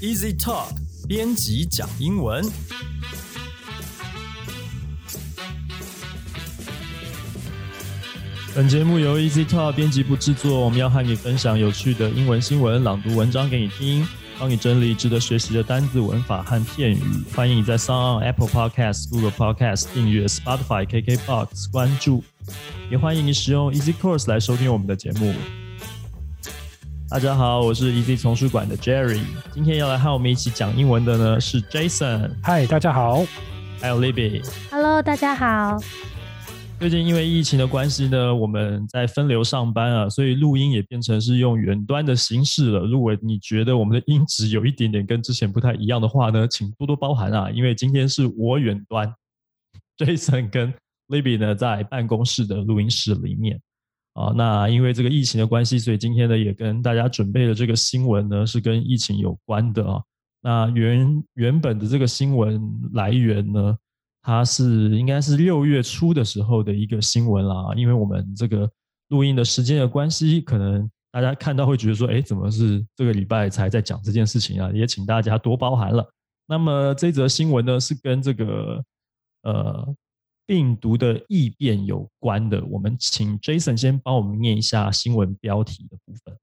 Easy Talk 编辑讲英文。本节目由 Easy Talk 编辑部制作，我们要和你分享有趣的英文新闻，朗读文章给你听，帮你整理值得学习的单字、文法和片语。欢迎你在 s o n Apple Podcast、Google Podcast 订阅，Spotify、KKBox 关注，也欢迎你使用 Easy Course 来收听我们的节目。大家好，我是 Easy 丛书馆的 Jerry，今天要来和我们一起讲英文的呢是 Jason，嗨，大家好，还有 Libby。Hello，大家好。最近因为疫情的关系呢，我们在分流上班啊，所以录音也变成是用远端的形式了。如果你觉得我们的音质有一点点跟之前不太一样的话呢，请多多包涵啊，因为今天是我远端，Jason 跟 Libby 呢在办公室的录音室里面啊。那因为这个疫情的关系，所以今天呢也跟大家准备的这个新闻呢是跟疫情有关的啊。那原原本的这个新闻来源呢？它是应该是六月初的时候的一个新闻啦，因为我们这个录音的时间的关系，可能大家看到会觉得说，哎，怎么是这个礼拜才在讲这件事情啊？也请大家多包涵了。那么这则新闻呢，是跟这个呃病毒的异变有关的。我们请 Jason 先帮我们念一下新闻标题的部分。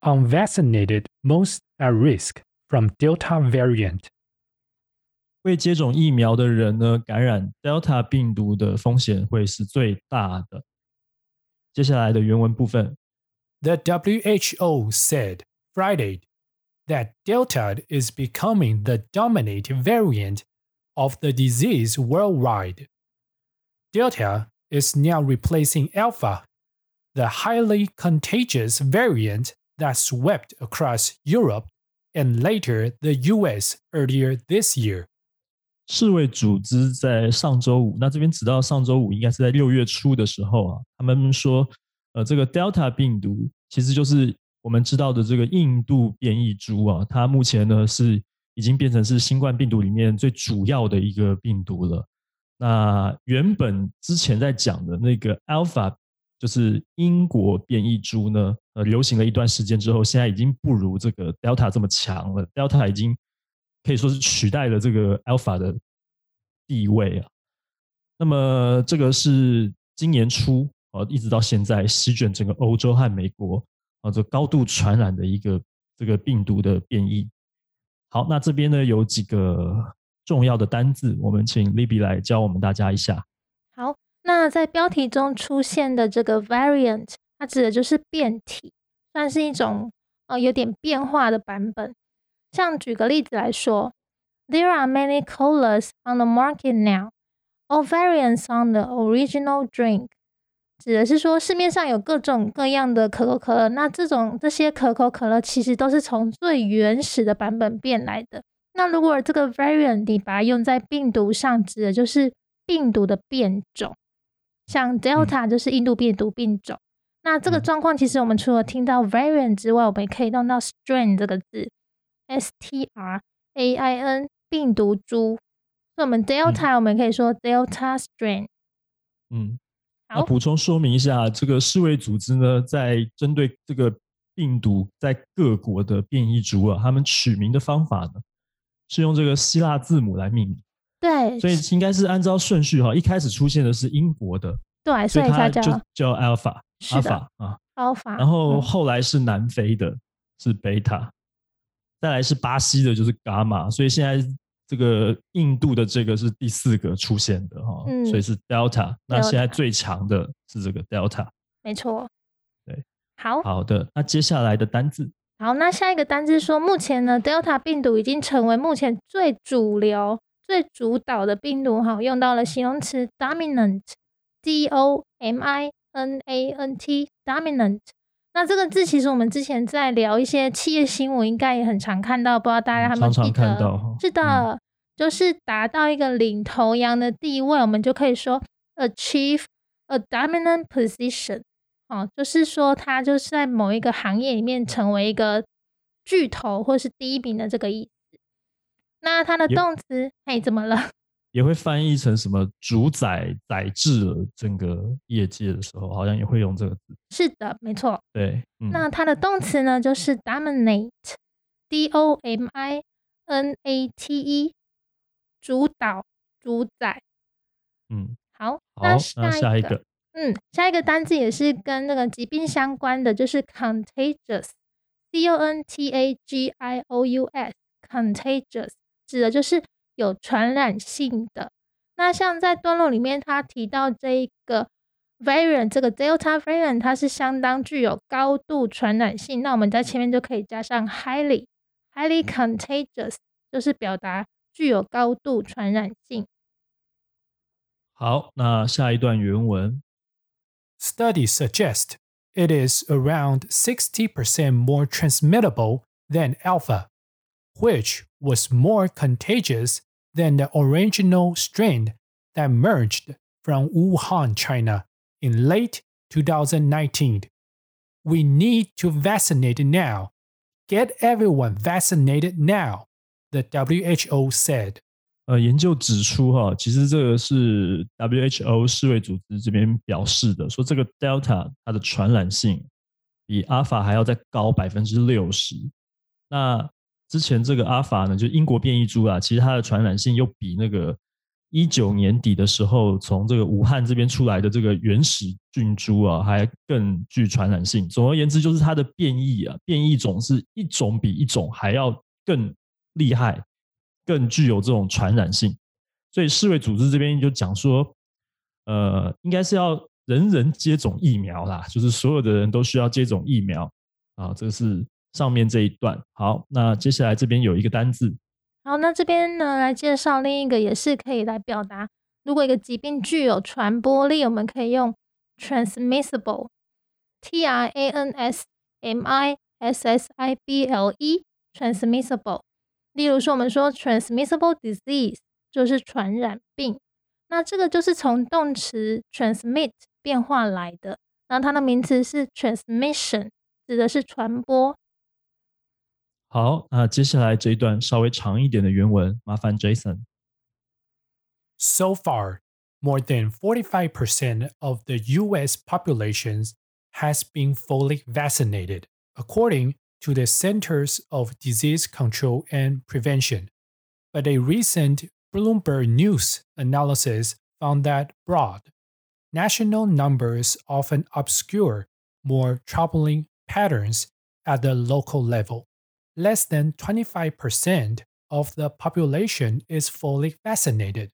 Unvaccinated most at risk from Delta variant. 未接种疫苗的人呢，感染 Delta 病毒的风险会是最大的。接下来的原文部分， The WHO said Friday that Delta is becoming the dominant variant of the disease worldwide. Delta is now replacing Alpha, the highly contagious variant that swept across Europe and later the US earlier this year. 世卫组织在上周五，那这边指到上周五，应该是在六月初的时候啊，他们说，呃，这个 Delta 病毒其实就是我们知道的这个印度变异株啊，它目前呢是 已经变成是新冠病毒里面最主要的一个病毒了。那原本之前在讲的那个 Alpha，就是英国变异株呢，呃，流行了一段时间之后，现在已经不如这个 Delta 这么强了，Delta 已经。可以说是取代了这个 Alpha 的地位啊。那么这个是今年初啊，一直到现在席卷整个欧洲和美国啊，这高度传染的一个这个病毒的变异。好，那这边呢有几个重要的单字，我们请 Libby 来教我们大家一下。好，那在标题中出现的这个 variant，它指的就是变体，算是一种呃有点变化的版本。像举个例子来说，There are many colas on the market now, all variants on the original drink。指的是说市面上有各种各样的可口可乐，那这种这些可口可乐其实都是从最原始的版本变来的。那如果这个 variant 你把它用在病毒上，指的就是病毒的变种，像 Delta 就是印度病毒变种。那这个状况其实我们除了听到 variant 之外，我们也可以用到 strain 这个字。S T R A I N 病毒株，所以我们 Delta、我们可以说 Delta strain。嗯，好那补充说明一下，这个世卫组织呢，在针对这个病毒在各国的变异株啊，他们取名的方法呢，是用这个希腊字母来命名，对，所以应该是按照顺序哈，一开始出现的是英国的，对，所以它就叫 Alpha Alpha 啊，Alpha。然后嗯。后来是南非的，是 Beta，再来是巴西的，就是伽马，所以现在这个印度的这个是第四个出现的哈，嗯所以是 Delta。那现在最强的是这个 Delta。没错。对，好，好的，那接下来的单字，好，那下一个单字说，目前呢，Delta 病毒已经成为目前最主流、最主导的病毒，哈，用到了形容词 dominant，D O M I N A N T，dominant。那这个字其实我们之前在聊一些企业新闻，应该也很常看到，不知道大家嗯他们记常常看得？是的，就是达到一个领头羊的地位，我们就可以说 achieve a dominant position。哦，就是说他就是在某一个行业里面成为一个巨头或是第一名的这个意思。那它的动词，哎，怎么了？也会翻译成什么主宰、宰制了整个业界的时候，好像也会用这个字。是的，没错。对，嗯，那它的动词呢，就是 dominate，d o m i n a t e，主导、主宰。嗯，好，好，那那下一个，嗯，下一个单字也是跟那个疾病相关的，就是 contagious，C O N T A G I O U S，contagious 指的就是有传染性的。那像在段落里面，他提到这一个 variant，这个 Delta variant，它是相当具有高度传染性。那我们在前面就可以加上 highly，highly contagious，就是表达具有高度传染性。好，那下一段原文。Studies suggest it is around 60% more transmittable than alpha, which was more contagious than the original strain that merged from Wuhan, China in late 2019. We need to vaccinate now. Get everyone vaccinated now, the WHO said. 呃，研究指出，哈，其实这个是 WHO 世卫组织这边表示的，说这个 Delta 它的传染性比 Alpha 还要再高百分之六十。那 之前这个阿法呢，就英国变异株啊，其实它的传染性又比那个一九年底的时候从这个武汉这边出来的这个原始菌株啊，还更具传染性。总而言之，就是它的变异啊，变异种是一种比一种还要更厉害。更具有这种传染性，所以世卫组织这边就讲说，呃，应该是要人人接种疫苗啦，就是所有的人都需要接种疫苗啊。这个是上面这一段。好，那接下来这边有一个单字。好，那这边呢来介绍另一个，也是可以来表达，如果一个疾病具有传播力，我们可以用 transmissible，T R A N S M I S S I B L E，transmissible。例如说，我们说 transmissible disease 就是传染病，那这个就是从动词 transmit 变化来的，那它的名词是 transmission，指的是传播。好，那接下来这一段稍微长一点的原文，麻烦 Jason。 So far, more than 45% of the US population has been fully vaccinated, according to the Centers of Disease Control and Prevention. But a recent Bloomberg News analysis found that broad, national numbers often obscure more troubling patterns at the local level. Less than 25% of the population is fully vaccinated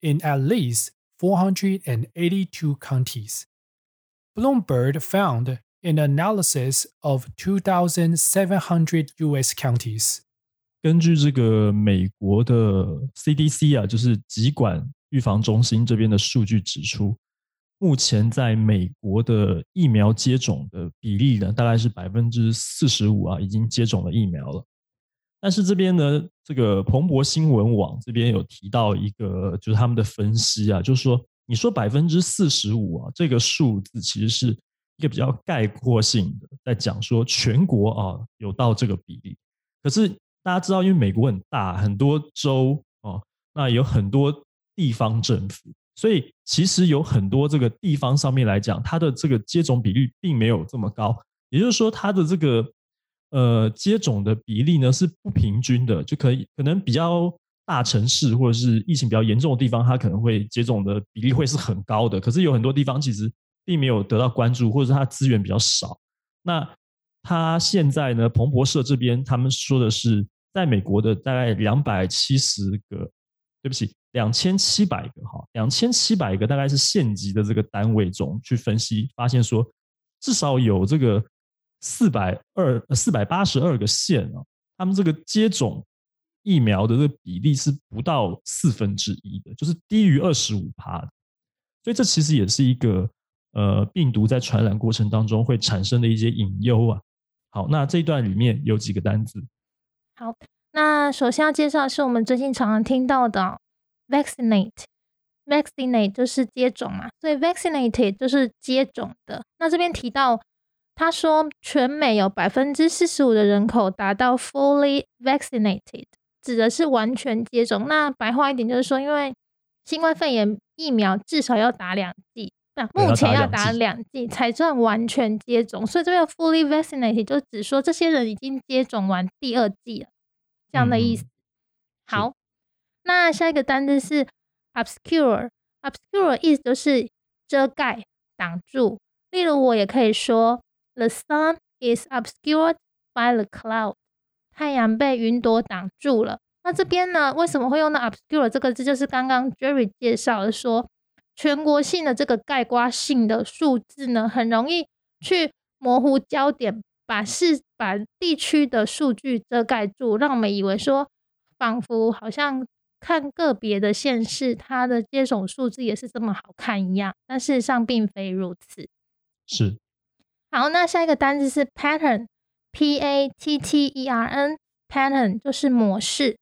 in at least 482 counties. Bloomberg found an analysis of 2,700 U.S. counties. 根据这个美国的 CDC 啊，就是疾管预防中心这边的数据指出， 目前在美国的疫苗接种的比例呢，大概是百分之四十五啊，已经接种了疫苗了。但是这边呢，这个彭博新闻网这边有提到一个，就是他们的分析啊，就是说，你说百分之四十五啊，这个数字其实是一个比较概括性的，在讲说全国啊有到这个比例。可是大家知道，因为美国很大，很多州哦，那有很多地方政府，所以其实有很多这个地方上面来讲，它的这个接种比率并没有这么高。也就是说，它的这个呃接种的比例呢是不平均的，就可以可能比较大城市或者是疫情比较严重的地方，它可能会接种的比例会是很高的。可是有很多地方其实并没有得到关注，或者是它资源比较少。那他现在呢，彭博社这边他们说的是，在美国的大概两百七十个，对不起，两千七百个哈，两千七百个大概是县级的这个单位中去分析，发现说至少有这个四百二四百八十二个县啊，他们这个接种疫苗的这个比例是不到四分之一的，就是低于二十五趴的，所以这其实也是一个呃病毒在传染过程当中会产生的一些隐忧啊。好，那这一段里面有几个单字。好，那首先要介绍的是我们最近常常听到的 vaccinate。vaccinate 就是接种嘛，所以 vaccinated 就是接种的。那这边提到，他说全美有百分之四十五的人口达到 fully vaccinated，指的是完全接种。那白话一点就是说，因为新冠肺炎疫苗至少要打两剂，那目前要打两剂才算完全接种，所以这边 fully vaccinated 就只说这些人已经接种完第二剂了，这样的意思。好，那下一个单词是 obscure，obscure 意思就是遮盖、挡住。例如，我也可以说 the sun is obscured by the cloud，太阳被云朵挡住了。那这边呢，为什么会用到 obscure 这个字？就是刚刚 Jerry 介绍的说。全国性的这个概括性的数字呢，很容易去模糊焦点，把市把地区的数据遮盖住，让我们以为说，仿佛好像看个别的县市，它的接种数字也是这么好看一样，但事实上并非如此。是。好，那下一个单字是 pattern，p a t t e r n，pattern 就是模式。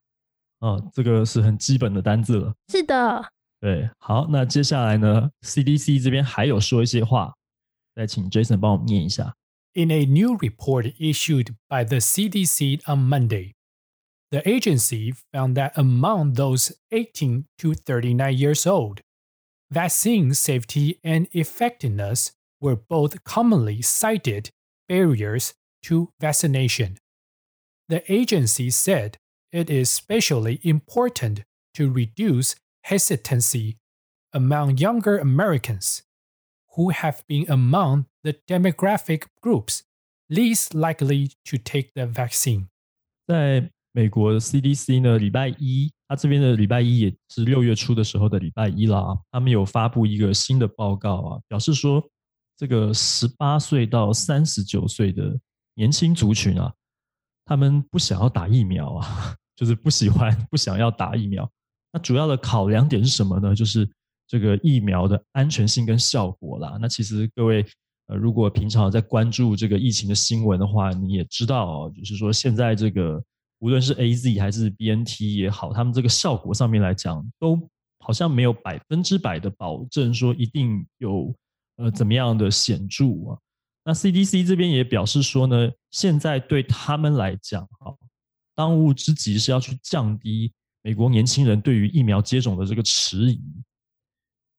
哦，这个是很基本的单字了。是的。对，好，那接下来呢？CDC 这边还有说一些话，再请 Jason 帮我们念一下。In a new report issued by the CDC on Monday, the agency found that among those 18 to 39 years old, vaccine safety and effectiveness were both commonly cited barriers to vaccination. The agency said it is especially important to reduce hesitancy among younger Americans, who have been among the demographic groups least likely to take the vaccine. 在美国的 CDC 呢，礼拜一，它这边的礼拜一也是六月初的时候的礼拜一啦。他们有发布一个新的报告啊，表示说，这个十八岁到三十九岁的年轻族群啊，他们不想要打疫苗啊，就是不喜欢、不想要打疫苗。那主要的考量点是什么呢？就是这个疫苗的安全性跟效果啦。那其实各位呃，如果平常在关注这个疫情的新闻的话，你也知道，就是说现在这个无论是 A Z 还是 B N T 也好，他们这个效果上面来讲，都好像没有百分之百的保证说一定有呃怎么样的显著啊。那 C D C 这边也表示说呢，现在对他们来讲，哈，当务之急是要去降低。美国年轻人对于疫苗接种的这个迟疑，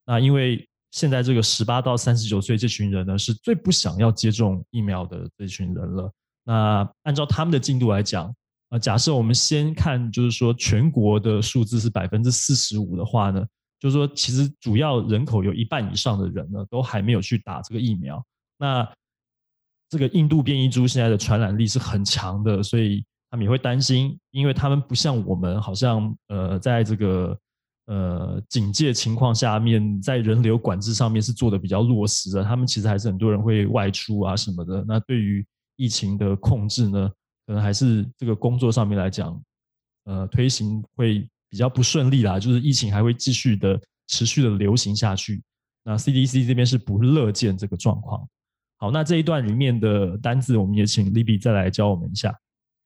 那因为现在这个十八到三十九岁这群人呢，是最不想要接种疫苗的这群人了。那按照他们的进度来讲，啊，假设我们先看，就是说全国的数字是百分之四十五的话呢，就是说其实主要人口有一半以上的人呢，都还没有去打这个疫苗。那这个印度变异株现在的传染力是很强的，所以。他们也会担心，因为他们不像我们，好像呃，在这个呃警戒情况下面，在人流管制上面是做的比较落实的。他们其实还是很多人会外出啊什么的。那对于疫情的控制呢，可能还是这个工作上面来讲，呃，推行会比较不顺利啦。就是疫情还会继续的持续的流行下去。那 CDC 这边是不乐见这个状况。好，那这一段里面的单字，我们也请 Libby 再来教我们一下。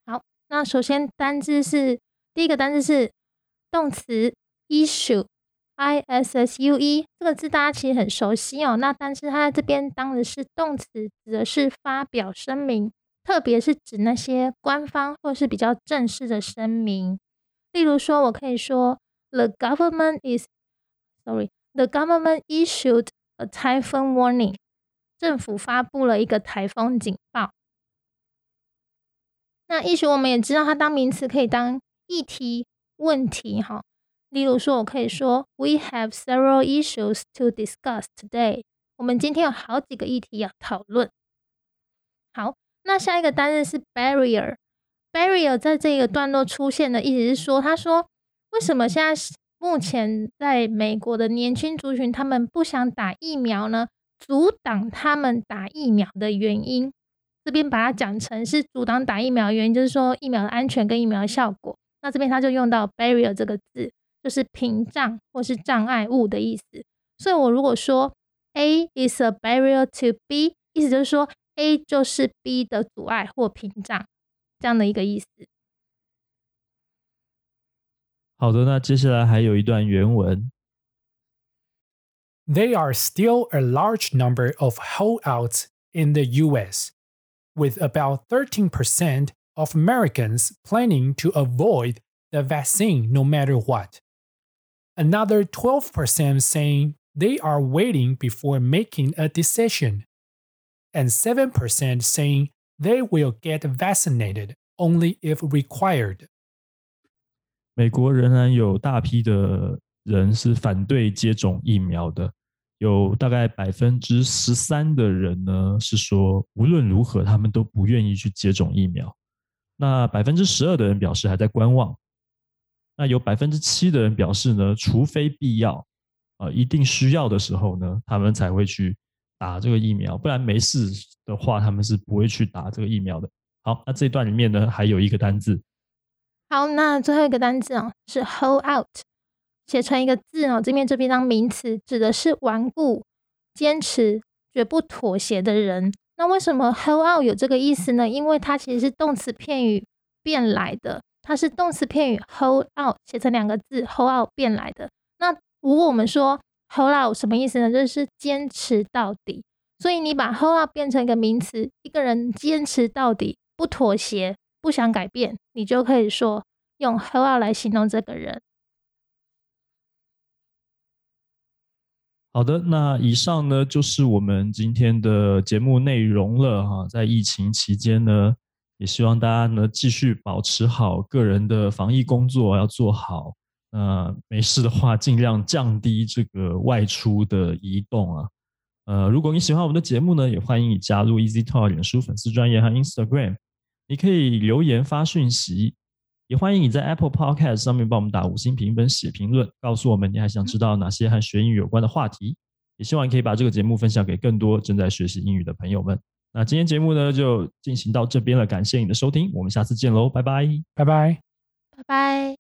好那首先单字是第一个单字是动词 issue，i s s u e 这个字大家其实很熟悉哦。那但是它在这边当的是动词，指的是发表声明，特别是指那些官方或是比较正式的声明。例如说，我可以说 The government is sorry，the government issued a typhoon warning。政府发布了一个台风警报。那 issue 我们也知道，它当名词可以当议题、问题，哈。例如说，我可以说，We have several issues to discuss today。我们今天有好几个议题要讨论。好，那下一个单词是 barrier。barrier 在这个段落出现的意思是说，他说，为什么现在目前在美国的年轻族群他们不想打疫苗呢？阻挡他们打疫苗的原因。这边把它讲成是阻挡打疫苗的原因，就是说疫苗的安全跟疫苗的效果。那这边他就用到 barrier 这个字，就是屏障或是障碍物的意思。所以我如果说 A is a barrier to B，意思就是说 A 就是 B 的阻碍或屏障这样的一个意思。好的，那接下来还有一段原文。There are still a large number of holdouts in the U.S. with about 13% of Americans planning to avoid the vaccine no matter what. Another 12% saying they are waiting before making a decision, and 7% saying they will get vaccinated only if required. 美国仍然有大批的人是反对接种疫苗的，有大概百分之十三的人呢是说无论如何他们都不愿意去接种疫苗。那百分之十二的人表示还在观望。 那有百分之七的人表示呢，除非必要，啊，一定需要的时候呢，他们才会去打这个疫苗，不然没事的话，他们是不会去打这个疫苗的。好，那这一段里面呢，还有一个单字。好，那最后一个单字哦，是 hold out，写成一个字哦，这边这边当名词，指的是顽固、坚持、绝不妥协的人。那为什么 hold out 有这个意思呢？因为它其实是动词片语变来的，它是动词片语 hold out 写成两个字 hold out 变来的。那如果我们说 hold out 什么意思呢？就是坚持到底。所以你把 hold out 变成一个名词，一个人坚持到底，不妥协。不想改变，你就可以说用 hold out 来形容这个人。好的，那以上呢就是我们今天的节目内容了哈。在疫情期间呢，也希望大家呢继续保持好个人的防疫工作要做好。那没事的话，尽量降低这个外出的移动啊。呃，如果你喜欢我们的节目呢，也欢迎你加入 Easy Talk 脸书粉丝专业和 Instagram。你可以留言发讯息，也欢迎你在 Apple Podcast 上面帮我们打五星评分、写评论，告诉我们你还想知道哪些和学英语有关的话题。也希望你可以把这个节目分享给更多正在学习英语的朋友们。那今天节目呢就进行到这边了，感谢你的收听，我们下次见喽，拜拜，拜拜，拜拜。